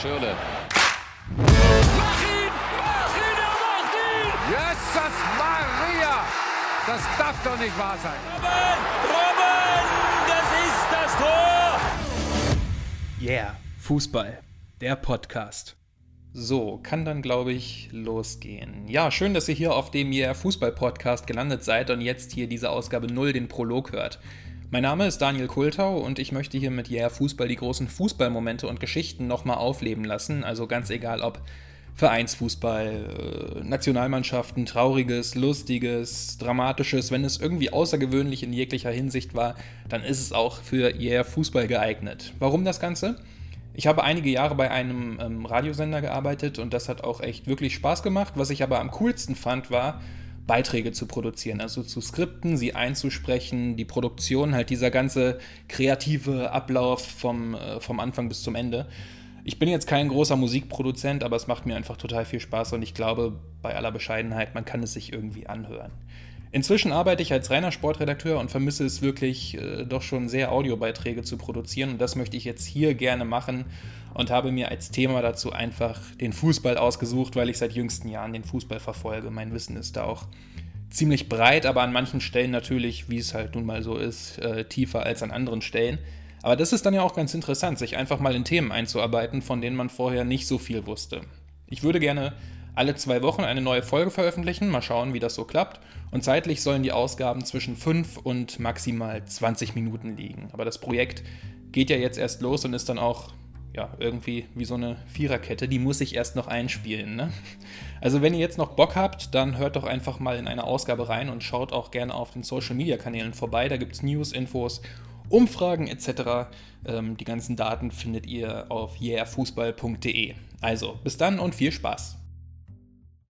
Schirle. Mach ihn! Mach ihn! Er macht ihn! Jesus Maria! Das darf doch nicht wahr sein. Robin! Robin! Das ist das Tor! Yeah, Fußball. Der Podcast. So, kann dann, glaube ich, losgehen. Ja, schön, dass ihr hier auf dem Yeah Fußball Podcast gelandet seid und jetzt hier diese Ausgabe 0, den Prolog, hört. Mein Name ist Daniel Kultau und ich möchte hier mit Yeah Fußball die großen Fußballmomente und Geschichten nochmal aufleben lassen. Also ganz egal, ob Vereinsfußball, äh, Nationalmannschaften, trauriges, lustiges, dramatisches, wenn es irgendwie außergewöhnlich in jeglicher Hinsicht war, dann ist es auch für Yeah Fußball geeignet. Warum das Ganze? Ich habe einige Jahre bei einem ähm, Radiosender gearbeitet und das hat auch echt wirklich Spaß gemacht. Was ich aber am coolsten fand, war, Beiträge zu produzieren, also zu skripten, sie einzusprechen, die Produktion, halt dieser ganze kreative Ablauf vom, äh, vom Anfang bis zum Ende. Ich bin jetzt kein großer Musikproduzent, aber es macht mir einfach total viel Spaß und ich glaube, bei aller Bescheidenheit, man kann es sich irgendwie anhören. Inzwischen arbeite ich als reiner Sportredakteur und vermisse es wirklich äh, doch schon sehr, Audiobeiträge zu produzieren. Und das möchte ich jetzt hier gerne machen und habe mir als Thema dazu einfach den Fußball ausgesucht, weil ich seit jüngsten Jahren den Fußball verfolge. Mein Wissen ist da auch ziemlich breit, aber an manchen Stellen natürlich, wie es halt nun mal so ist, äh, tiefer als an anderen Stellen. Aber das ist dann ja auch ganz interessant, sich einfach mal in Themen einzuarbeiten, von denen man vorher nicht so viel wusste. Ich würde gerne alle zwei Wochen eine neue Folge veröffentlichen. Mal schauen, wie das so klappt. Und zeitlich sollen die Ausgaben zwischen 5 und maximal 20 Minuten liegen. Aber das Projekt geht ja jetzt erst los und ist dann auch ja, irgendwie wie so eine Viererkette, die muss ich erst noch einspielen. Ne? Also wenn ihr jetzt noch Bock habt, dann hört doch einfach mal in eine Ausgabe rein und schaut auch gerne auf den Social-Media-Kanälen vorbei. Da gibt es News, Infos, Umfragen etc. Ähm, die ganzen Daten findet ihr auf yeahfußball.de. Also bis dann und viel Spaß.